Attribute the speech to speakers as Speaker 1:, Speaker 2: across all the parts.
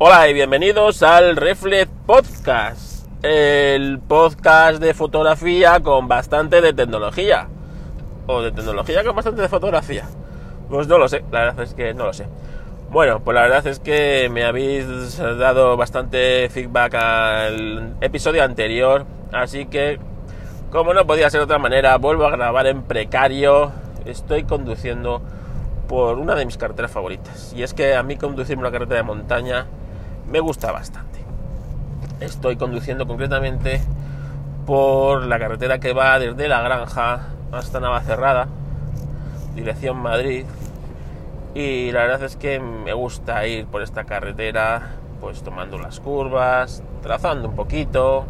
Speaker 1: Hola y bienvenidos al Reflex Podcast, el podcast de fotografía con bastante de tecnología. O de tecnología con bastante de fotografía. Pues no lo sé, la verdad es que no lo sé. Bueno, pues la verdad es que me habéis dado bastante feedback al episodio anterior, así que como no podía ser de otra manera, vuelvo a grabar en precario. Estoy conduciendo por una de mis carreteras favoritas. Y es que a mí conducirme una carretera de montaña me gusta bastante. Estoy conduciendo concretamente por la carretera que va desde la granja hasta Navacerrada, dirección Madrid. Y la verdad es que me gusta ir por esta carretera, pues tomando las curvas, trazando un poquito.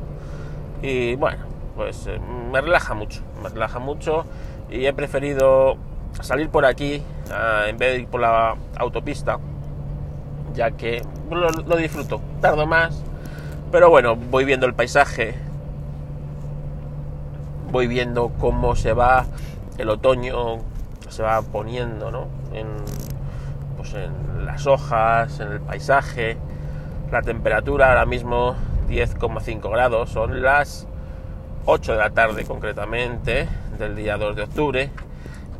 Speaker 1: Y bueno, pues eh, me relaja mucho, me relaja mucho. Y he preferido salir por aquí ah, en vez de ir por la autopista, ya que lo, disfruto. Tardo más, pero bueno, voy viendo el paisaje, voy viendo cómo se va el otoño, se va poniendo ¿no? en, pues en las hojas, en el paisaje, la temperatura ahora mismo 10,5 grados, son las 8 de la tarde concretamente del día 2 de octubre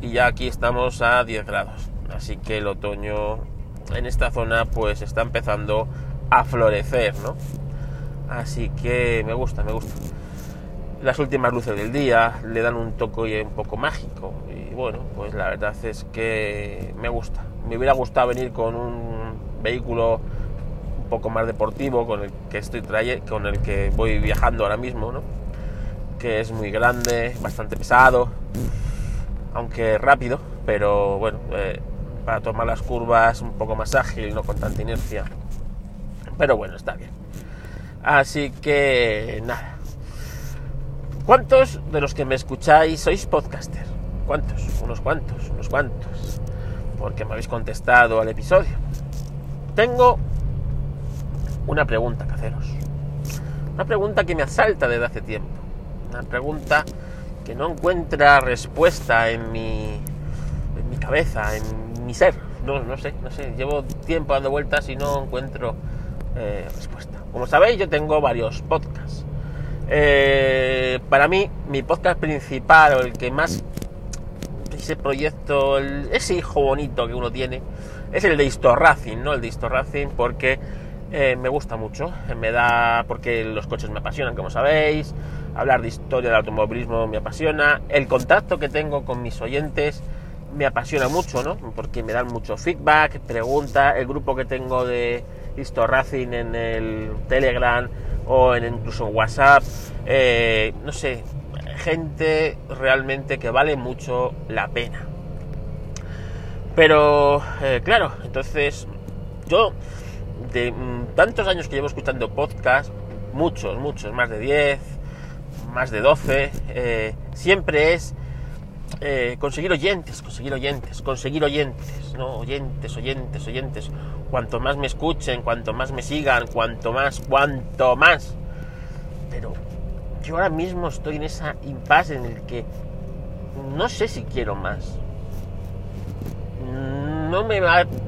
Speaker 1: y ya aquí estamos a 10 grados, así que el otoño en esta zona pues está empezando a florecer, ¿no? Así que me gusta, me gusta. Las últimas luces del día le dan un toque un poco mágico y bueno, pues la verdad es que me gusta. Me hubiera gustado venir con un vehículo un poco más deportivo con el que estoy trayendo, con el que voy viajando ahora mismo, ¿no? Que es muy grande, bastante pesado, aunque rápido, pero bueno, eh, para tomar las curvas un poco más ágil, no con tanta inercia. Pero bueno, está bien. Así que nada. ¿Cuántos de los que me escucháis sois podcaster? ¿Cuántos? Unos cuantos, unos cuantos. Porque me habéis contestado al episodio. Tengo una pregunta que haceros. Una pregunta que me asalta desde hace tiempo. Una pregunta que no encuentra respuesta en mi, en mi cabeza, mi ser. No, no sé, no sé. Llevo tiempo dando vueltas y no encuentro eh, respuesta. Como sabéis, yo tengo varios podcasts. Eh, para mí, mi podcast principal o el que más ese proyecto, ese hijo bonito que uno tiene, es el de Historracing, ¿no? El de Historracing porque eh, me gusta mucho, me da porque los coches me apasionan, como sabéis, hablar de historia del automovilismo me apasiona, el contacto que tengo con mis oyentes me apasiona mucho, ¿no? Porque me dan mucho feedback, preguntas, el grupo que tengo de Historracing en el Telegram o en incluso WhatsApp, eh, no sé, gente realmente que vale mucho la pena. Pero, eh, claro, entonces yo, de mm, tantos años que llevo escuchando podcast, muchos, muchos, más de 10, más de 12, eh, siempre es eh, conseguir oyentes, conseguir oyentes, conseguir oyentes, ¿no? Oyentes, oyentes, oyentes. Cuanto más me escuchen, cuanto más me sigan, cuanto más, cuanto más. Pero yo ahora mismo estoy en esa impasse en el que no sé si quiero más. No me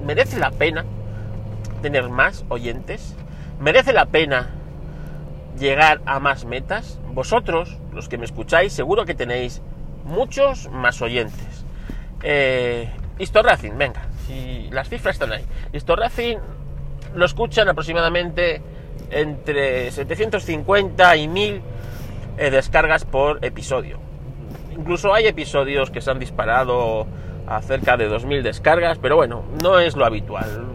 Speaker 1: merece la pena tener más oyentes. Merece la pena llegar a más metas. Vosotros, los que me escucháis, seguro que tenéis muchos más oyentes. Eh, venga, si las cifras están ahí. Historracing lo escuchan aproximadamente entre 750 y 1000 eh, descargas por episodio. Incluso hay episodios que se han disparado a cerca de 2000 descargas, pero bueno, no es lo habitual.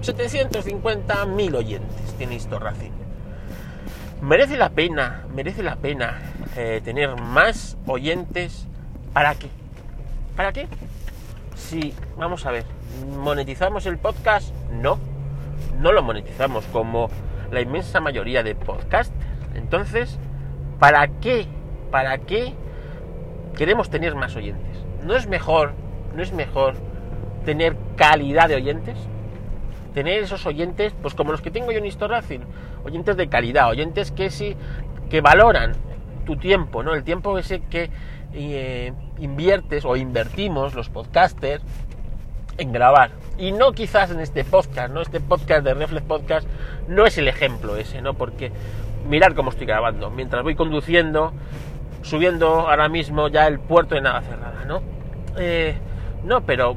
Speaker 1: 750 1000 oyentes tiene Historracing. Merece la pena, merece la pena eh, tener más oyentes. ¿Para qué? ¿Para qué? Si, vamos a ver, ¿monetizamos el podcast? No, no lo monetizamos como la inmensa mayoría de podcasters. Entonces, ¿para qué? ¿Para qué queremos tener más oyentes? ¿No es mejor, no es mejor tener calidad de oyentes? Tener esos oyentes, pues como los que tengo yo en Historracing, oyentes de calidad, oyentes que sí, que valoran tu tiempo, ¿no? El tiempo ese que eh, inviertes o invertimos los podcasters en grabar, Y no quizás en este podcast, ¿no? Este podcast de Reflex Podcast no es el ejemplo ese, ¿no? Porque mirar cómo estoy grabando. Mientras voy conduciendo, subiendo ahora mismo ya el puerto de Navacerrada, ¿no? Eh, no, pero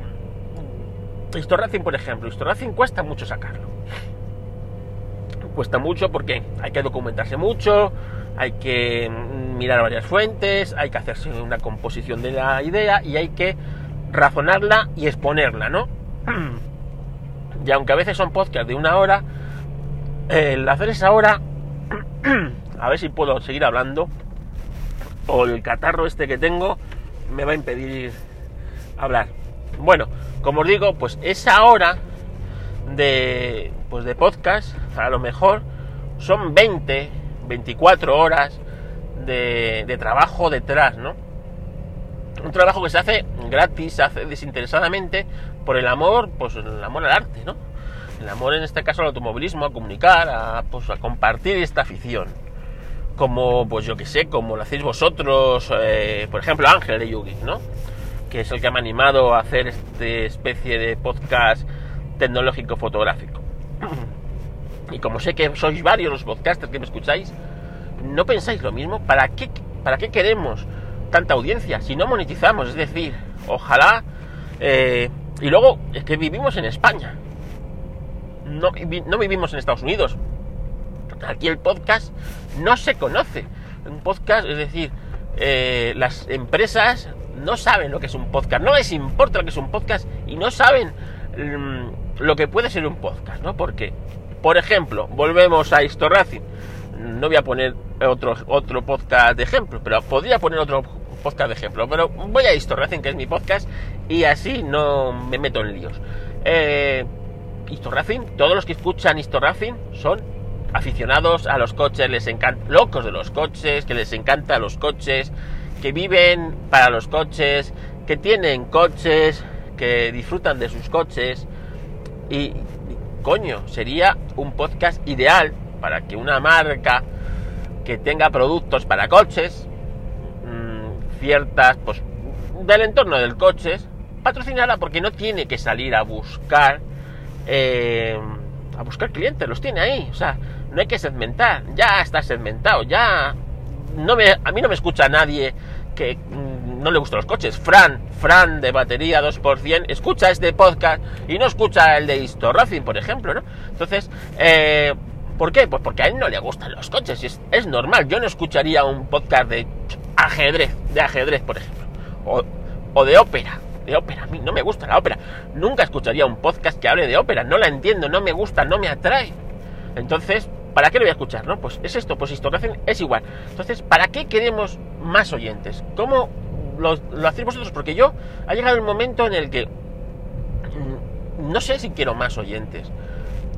Speaker 1: Historracing, por ejemplo, Historracing cuesta mucho sacarlo. Cuesta mucho porque hay que documentarse mucho, hay que mirar varias fuentes, hay que hacerse una composición de la idea y hay que razonarla y exponerla, ¿no? Y aunque a veces son podcasts de una hora, el hacer esa hora, a ver si puedo seguir hablando, o el catarro este que tengo me va a impedir hablar. Bueno, como os digo, pues esa hora de, pues de podcast, a lo mejor son 20, 24 horas de, trabajo detrás, ¿no? Un trabajo que se hace gratis, se hace desinteresadamente por el amor, pues el amor al arte, ¿no? El amor en este caso al automovilismo, a comunicar, a, pues, a compartir esta afición. Como, pues yo que sé, como lo hacéis vosotros, eh, por ejemplo Ángel de Yugi, ¿no? que es el que me ha animado a hacer este especie de podcast tecnológico fotográfico. Y como sé que sois varios los podcasters que me escucháis, ¿no pensáis lo mismo? ¿Para qué, para qué queremos tanta audiencia si no monetizamos? Es decir, ojalá... Eh, y luego, es que vivimos en España. No, no vivimos en Estados Unidos. Aquí el podcast no se conoce. Un podcast, es decir, eh, las empresas no saben lo que es un podcast, no les importa lo que es un podcast y no saben mm, lo que puede ser un podcast, ¿no? Porque, por ejemplo, volvemos a Historracing. No voy a poner otro, otro podcast de ejemplo, pero podría poner otro podcast de ejemplo. Pero voy a Historracing, que es mi podcast, y así no me meto en líos. Eh, todos los que escuchan Historracing son aficionados a los coches, les encanta, locos de los coches, que les encanta los coches, que viven para los coches, que tienen coches, que disfrutan de sus coches. Y, coño, sería un podcast ideal para que una marca que tenga productos para coches, mmm, ciertas, pues, del entorno del coche, patrocinarla porque no tiene que salir a buscar, eh, a buscar clientes, los tiene ahí. O sea, no hay que segmentar, ya está segmentado, ya no me, a mí no me escucha nadie que mm, no le gustan los coches. Fran, Fran de batería 2%, escucha este podcast y no escucha el de Histo Racing, por ejemplo, ¿no? Entonces, eh, ¿por qué? Pues porque a él no le gustan los coches, es, es, normal. Yo no escucharía un podcast de ajedrez, de ajedrez, por ejemplo, o, o de ópera. De ópera, a mí no me gusta la ópera. Nunca escucharía un podcast que hable de ópera, no la entiendo, no me gusta, no me atrae. Entonces, ¿Para qué lo voy a escuchar? ¿no? Pues es esto, pues Historracing es igual. Entonces, ¿para qué queremos más oyentes? ¿Cómo lo, hacéis vosotros? Porque yo ha llegado el momento en el que mm, no sé si quiero más oyentes.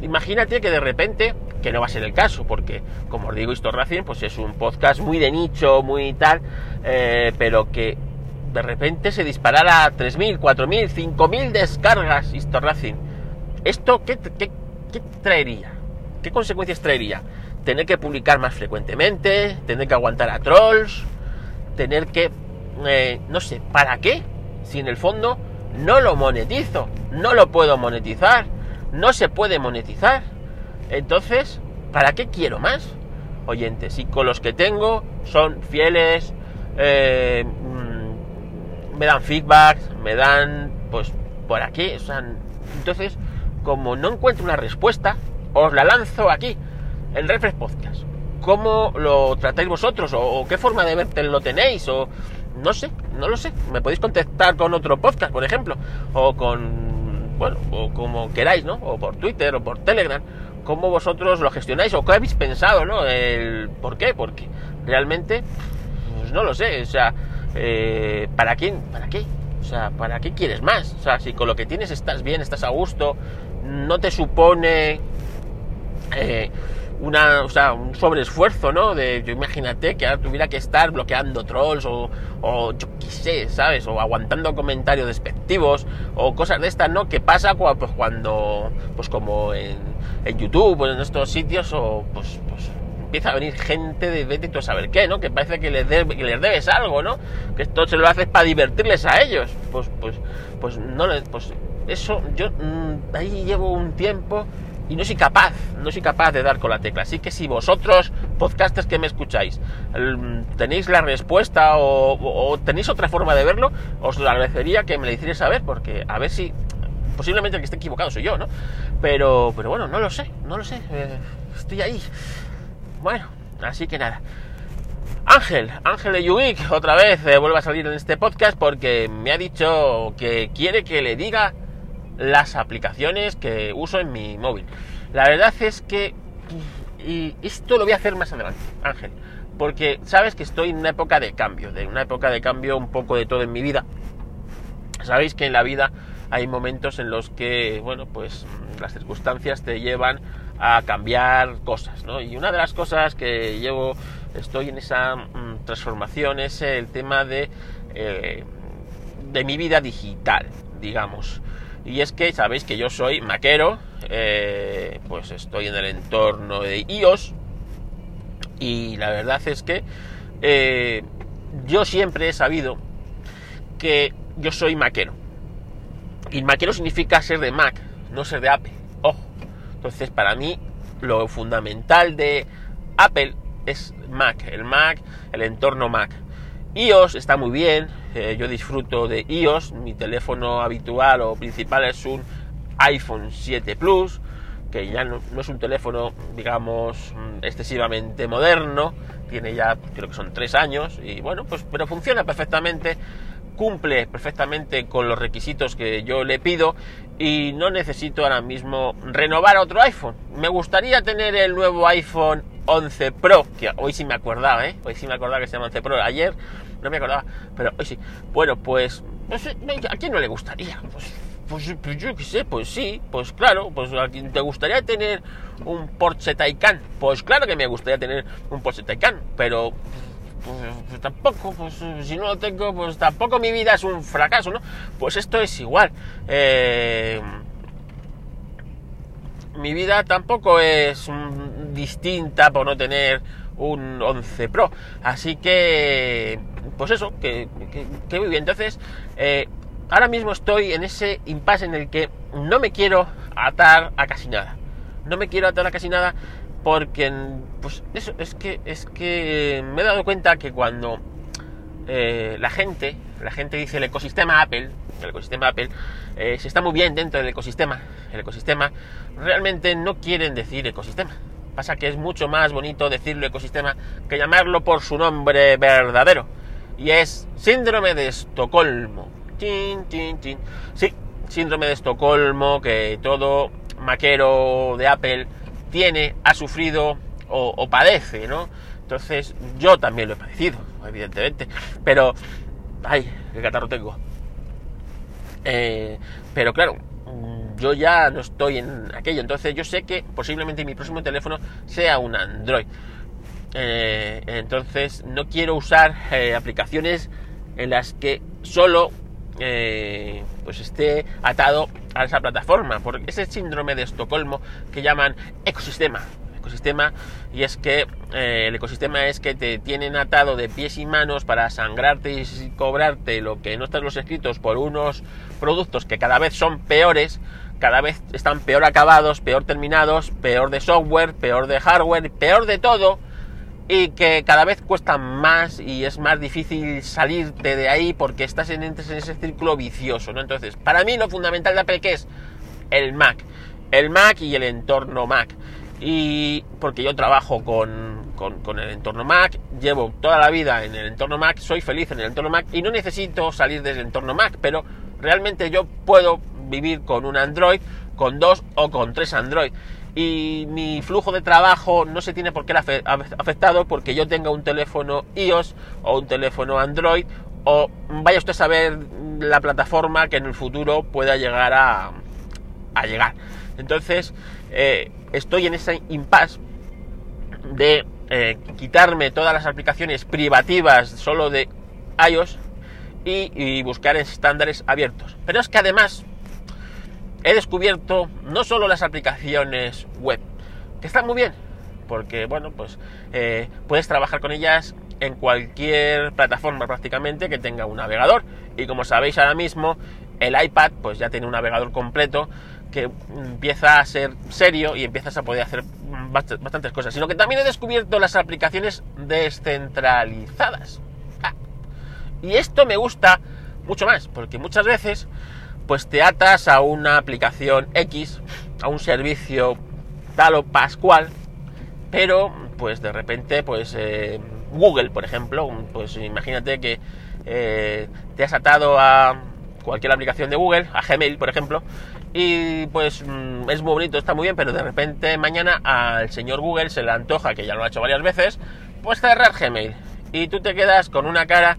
Speaker 1: Imagínate que de repente, que no va a ser el caso, porque como os digo, Historracing pues es un podcast muy de nicho, muy tal, eh, pero que de repente se disparara a 3.000, 4.000, 5.000 descargas Historracing. ¿Esto qué, qué, qué traería? ¿Qué consecuencias traería? Tener que publicar más frecuentemente, tener que aguantar a trolls, tener que... Eh, no sé, ¿para qué? Si en el fondo no lo monetizo, no lo puedo monetizar, no se puede monetizar. Entonces, ¿para qué quiero más? Oyentes, y con los que tengo son fieles, eh, mm, me dan feedbacks, me dan, pues, por aquí. O sea, entonces, como no encuentro una respuesta, os la lanzo aquí, en Refresh Podcast. ¿Cómo lo tratáis vosotros? ¿O, qué forma de lo tenéis? O no sé, no lo sé. Me podéis contactar con otro podcast, por ejemplo. O con, bueno, o como queráis, ¿no? O por Twitter o por Telegram. ¿Cómo vosotros lo gestionáis? ¿O qué habéis pensado, ¿no? El, ¿Por qué? Porque realmente, pues no lo sé. O sea, eh, ¿para quién? ¿Para qué? O sea, ¿para qué quieres más? O sea, si con lo que tienes estás bien, estás a gusto, no te supone eh, una, o sea, un sobreesfuerzo, ¿no? De, yo imagínate que ahora tuviera que estar bloqueando trolls o, yo qué sé, ¿sabes? O aguantando comentarios despectivos o cosas de estas, ¿no? Que pasa cuando, pues, cuando, pues como en, en YouTube o en estos sitios o pues, pues empieza a venir gente de vete tú a saber qué, ¿no? Que parece que les, que les debes algo, ¿no? Que esto se lo haces para divertirles a ellos. Pues, pues, pues no les, pues eso yo mm, ahí llevo un tiempo y no soy capaz, no soy capaz de dar con la tecla. Así que si vosotros, podcasters que me escucháis, tenéis la respuesta o, tenéis otra forma de verlo, os lo agradecería que me lo hicierais saber, porque a ver si posiblemente el que esté equivocado soy yo, ¿no? Pero, pero bueno, no lo sé, no lo sé, eh, estoy ahí. Bueno, así que nada. Ángel, Ángel de Yubik, otra vez eh, vuelve a salir en este podcast porque me ha dicho que quiere que le diga las aplicaciones que uso en mi móvil. La verdad es que y esto lo voy a hacer más adelante, Ángel, porque sabes que estoy en una época de cambio, de una época de cambio un poco de todo en mi vida. Sabéis que en la vida hay momentos en los que, bueno, pues las circunstancias te llevan a cambiar cosas, ¿no? Y una de las cosas que llevo, estoy en esa mm, transformación es el tema de, eh, de mi vida digital, digamos. Y es que sabéis que yo soy maquero, eh, pues estoy en el entorno de iOS y la verdad es que eh, yo siempre he sabido que yo soy maquero. Y maquero significa ser de Mac, no ser de Apple. Ojo. Entonces, para mí, lo fundamental de Apple es Mac, el Mac, el entorno Mac iOS está muy bien, eh, yo disfruto de iOS, mi teléfono habitual o principal es un iPhone 7 Plus, que ya no, es un teléfono, digamos, mm, excesivamente moderno, tiene ya creo que son tres años y bueno, pues pero funciona perfectamente, cumple perfectamente con los requisitos que yo le pido y no necesito ahora mismo renovar otro iPhone. Me gustaría tener el nuevo iPhone 11 Pro, que hoy sí me acordaba, ¿eh? Hoy sí me acordaba que se llama 11 Pro. Ayer no me acordaba, pero hoy sí. Bueno, pues, ¿a quién no le gustaría? Pues, pues, pues, yo qué sé, pues sí, pues claro, pues a quién te gustaría tener un Porsche Taycan. Pues claro que me gustaría tener un Porsche Taycan, pero pues, pues, tampoco, pues si no lo tengo, pues tampoco mi vida es un fracaso, ¿no? Pues esto es igual. Eh, mi vida tampoco es distinta por no tener un 11 Pro. Así que, pues eso, que, muy bien. Entonces, eh, ahora mismo estoy en ese impasse en el que no me quiero atar a casi nada. No me quiero atar a casi nada porque, pues eso, es que, es que me he dado cuenta que cuando eh, la gente, la gente dice el ecosistema Apple, el ecosistema Apple, eh, se está muy bien dentro del ecosistema, el ecosistema, realmente no quieren decir ecosistema. Pasa que es mucho más bonito decirlo ecosistema que llamarlo por su nombre verdadero. Y es síndrome de Estocolmo. Sí, síndrome de Estocolmo que todo maquero de Apple tiene, ha sufrido o, padece, ¿no? Entonces yo también lo he padecido, evidentemente. Pero, ay, qué catarro tengo. Eh, pero claro, yo ya no estoy en aquello. Entonces yo sé que posiblemente mi próximo teléfono sea un Android. Eh, entonces no quiero usar eh, aplicaciones en las que solo eh, pues esté atado a esa plataforma. Porque ese síndrome de Estocolmo que llaman ecosistema. Ecosistema y es que el ecosistema es que te tienen atado de pies y manos para sangrarte y cobrarte lo que no están los escritos por unos productos que cada vez son peores cada vez están peor acabados, peor terminados, peor de software, peor de hardware, peor de todo y que cada vez cuesta más y es más difícil salirte de ahí porque estás en, ese círculo vicioso, ¿no? Entonces, para mí lo fundamental de Apple es el Mac, el Mac y el entorno Mac. Y porque yo trabajo con, con, el entorno Mac, llevo toda la vida en el entorno Mac, soy feliz en el entorno Mac y no necesito salir del entorno Mac, pero realmente yo puedo vivir con un Android, con dos o con tres Android. Y mi flujo de trabajo no se tiene por qué afectado porque yo tenga un teléfono iOS o un teléfono Android o vaya usted a saber la plataforma que en el futuro pueda llegar a, a llegar. Entonces, eh, estoy en ese impasse de eh, quitarme todas las aplicaciones privativas solo de iOS y, y buscar estándares abiertos. Pero es que además he descubierto no solo las aplicaciones web, que están muy bien, porque bueno, pues eh, puedes trabajar con ellas en cualquier plataforma prácticamente que tenga un navegador. Y como sabéis ahora mismo, el iPad pues ya tiene un navegador completo que empieza a ser serio y empiezas a poder hacer bastantes cosas, sino que también he descubierto las aplicaciones descentralizadas. Ah. Y esto me gusta mucho más, porque muchas veces pues te atas a una aplicación X, a un servicio tal o pascual, pero pues de repente pues eh, Google, por ejemplo, pues imagínate que eh, te has atado a cualquier aplicación de Google, a Gmail, por ejemplo, y pues mm, es muy bonito, está muy bien, pero de repente mañana al señor Google se le antoja, que ya lo ha hecho varias veces, pues cerrar Gmail. Y tú te quedas con una cara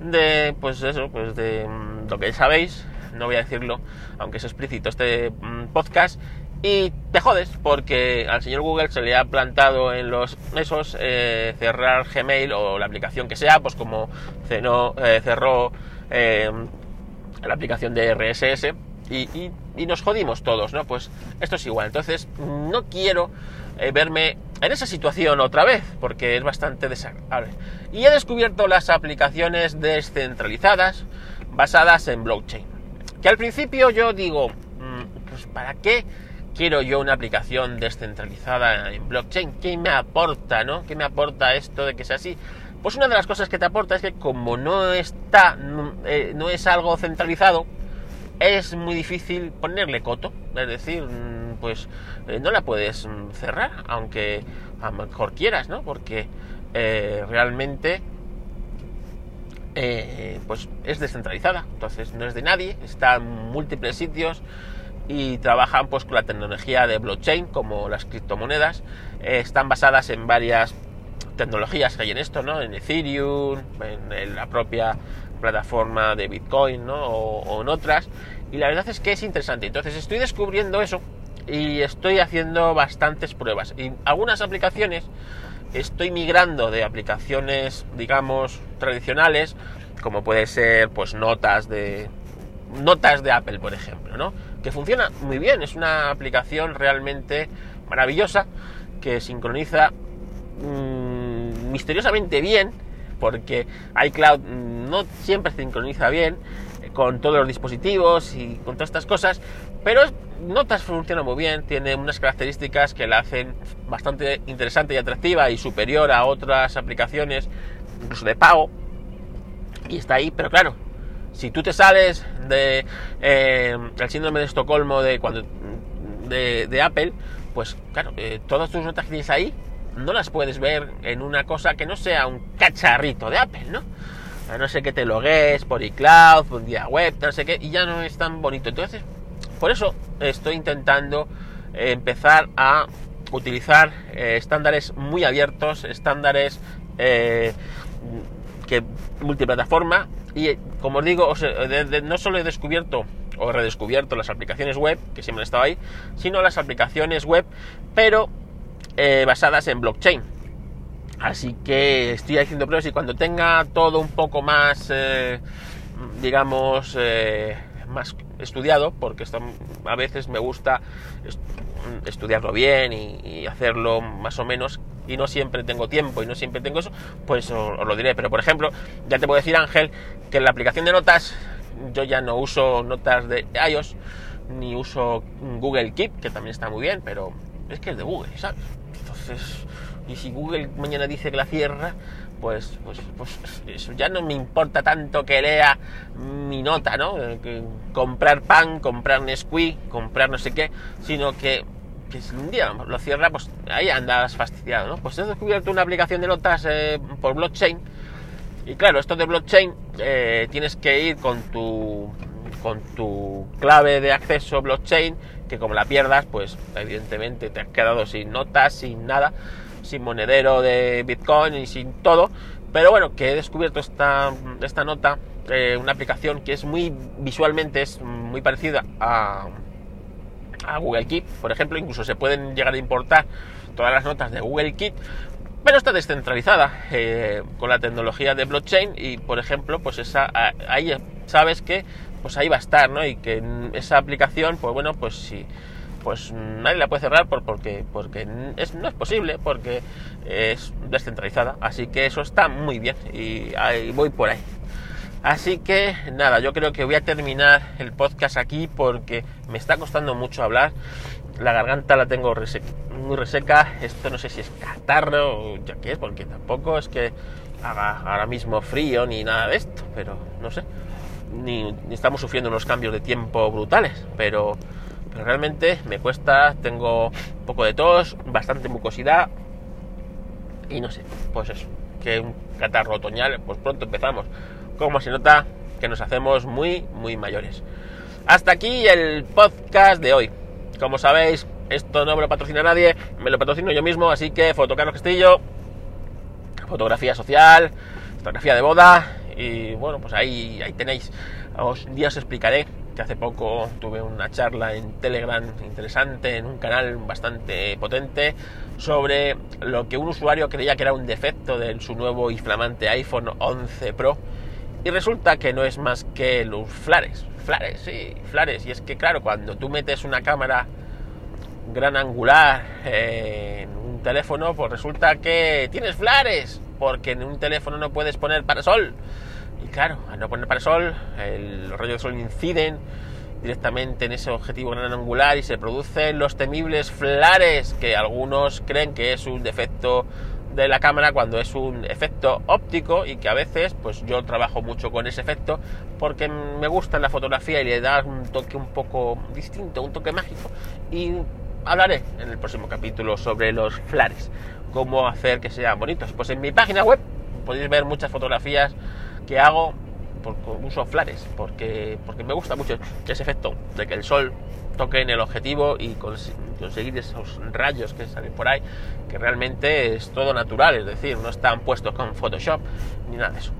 Speaker 1: de, pues eso, pues de mm, lo que sabéis, no voy a decirlo, aunque es explícito este mm, podcast, y te jodes porque al señor Google se le ha plantado en los esos eh, cerrar Gmail o la aplicación que sea, pues como cenó, eh, cerró eh, la aplicación de RSS y, nos jodimos todos, ¿no? Pues esto es igual. Entonces no quiero verme en esa situación otra vez porque es bastante desagradable. Y he descubierto las aplicaciones descentralizadas basadas en blockchain. Que al principio yo digo, mm, pues ¿para qué quiero yo una aplicación descentralizada en blockchain? ¿Qué me aporta, no? ¿Qué me aporta esto de que sea así? Pues una de las cosas que te aporta es que como no está, no, eh, es algo centralizado, es muy difícil ponerle coto. Es decir, mm, pues eh, no la puedes mm, cerrar, aunque a lo mejor quieras, ¿no? Porque eh, realmente eh, pues es descentralizada, entonces no es de nadie, está en múltiples sitios y trabajan pues con la tecnología de blockchain como las criptomonedas, están basadas en varias tecnologías que hay en esto, ¿no? En Ethereum, en, la propia plataforma de Bitcoin, ¿no? O, en otras, y la verdad es que es interesante, entonces estoy descubriendo eso y estoy haciendo bastantes pruebas. Y algunas aplicaciones estoy migrando de aplicaciones, digamos, tradicionales, como puede ser, pues, notas de notas de Apple, por ejemplo, ¿no? Que funciona muy bien, es una aplicación realmente maravillosa que sincroniza mm, misteriosamente bien, porque iCloud no siempre sincroniza bien con todos los dispositivos y con todas estas cosas, pero Notas funciona muy bien, tiene unas características que la hacen bastante interesante y atractiva y superior a otras aplicaciones, incluso de pago, y está ahí, pero claro, si tú te sales de eh, el síndrome de Estocolmo de cuando de, Apple, pues claro, eh, todas tus notas que tienes ahí no las puedes ver en una cosa que no sea un cacharrito de Apple, ¿no? A no sé que te logues por iCloud, por día web, no sé qué, y ya no es tan bonito. Entonces, por eso estoy intentando eh, empezar a utilizar eh, estándares muy abiertos, estándares eh, que multiplataforma y como os digo, no solo he descubierto o redescubierto las aplicaciones web, que siempre han estado ahí, sino las aplicaciones web, pero basadas en blockchain. Así que estoy haciendo pruebas y cuando tenga todo un poco más, digamos, más estudiado, porque a veces me gusta estudiarlo bien y, hacerlo más o menos, y no siempre tengo tiempo y no siempre tengo eso, pues os, lo diré. Pero por ejemplo, ya te puedo decir, Ángel, que en la aplicación de notas yo ya no uso notas de iOS, ni uso Google Keep, que también está muy bien, pero es que es de Google, ¿sabes? Entonces, y si Google mañana dice que la cierra, pues, pues, pues eso ya no me importa tanto que lea mi nota, ¿no? comprar pan, comprar Nesquik, comprar no sé qué, sino que, si un día lo cierra, pues ahí andas fastidiado, ¿no? Pues he descubierto una aplicación de notas eh, por blockchain y claro, esto de blockchain eh, tienes que ir con tu con tu clave de acceso blockchain, que como la pierdas, pues evidentemente te has quedado sin notas, sin nada sin monedero de Bitcoin y sin todo. Pero bueno, que he descubierto esta, esta nota, eh, una aplicación que es muy visualmente, es muy parecida a, a Google Keep, por ejemplo, incluso se pueden llegar a importar todas las notas de Google Keep, pero está descentralizada eh, con la tecnología de blockchain y, por ejemplo, pues esa, ahí sabes que pues ahí va a estar, ¿no? Y que esa aplicación, pues bueno, pues si pues nadie la puede cerrar porque, porque es, no es posible, porque es descentralizada. Así que eso está muy bien y ahí voy por ahí. Así que nada, yo creo que voy a terminar el podcast aquí porque me está costando mucho hablar. La garganta la tengo muy reseca. Esto no sé si es catarro o ya qué es, porque tampoco es que haga ahora mismo frío ni nada de esto, pero no sé. Ni, ni estamos sufriendo unos cambios de tiempo brutales, pero realmente me cuesta. Tengo un poco de tos, bastante mucosidad y no sé, pues eso, que un catarro otoñal, pues pronto empezamos como se nota que nos hacemos muy, muy mayores. Hasta aquí el podcast de hoy. Como sabéis, esto no me lo patrocina nadie, me lo patrocino yo mismo, así que Fotocarlos Castillo, fotografía social, fotografía de boda, y bueno, pues ahí, ahí tenéis. un día os explicaré que hace poco tuve una charla en Telegram interesante, en un canal bastante potente, sobre lo que un usuario creía que era un defecto de su nuevo y flamante iPhone 11 Pro y resulta que no es más que los flares, flares, sí, flares. Y es que claro, cuando tú metes una cámara gran angular en un teléfono, pues resulta que tienes flares, porque en un teléfono no puedes poner parasol. Y claro, al no poner parasol, el, los rayos del sol inciden directamente en ese objetivo gran angular y se producen los temibles flares que algunos creen que es un defecto de la cámara cuando es un efecto óptico y que a veces pues yo trabajo mucho con ese efecto porque me gusta la fotografía y le da un toque un poco distinto, un toque mágico y hablaré en el próximo capítulo sobre los flares, cómo hacer que sean bonitos. Pues en mi página web podéis ver muchas fotografías que hago por uso flares porque, porque me gusta mucho ese efecto de que el sol toque en el objetivo y conseguir esos rayos que salen por ahí, que realmente es todo natural, es decir, no están puestos con Photoshop ni nada de eso.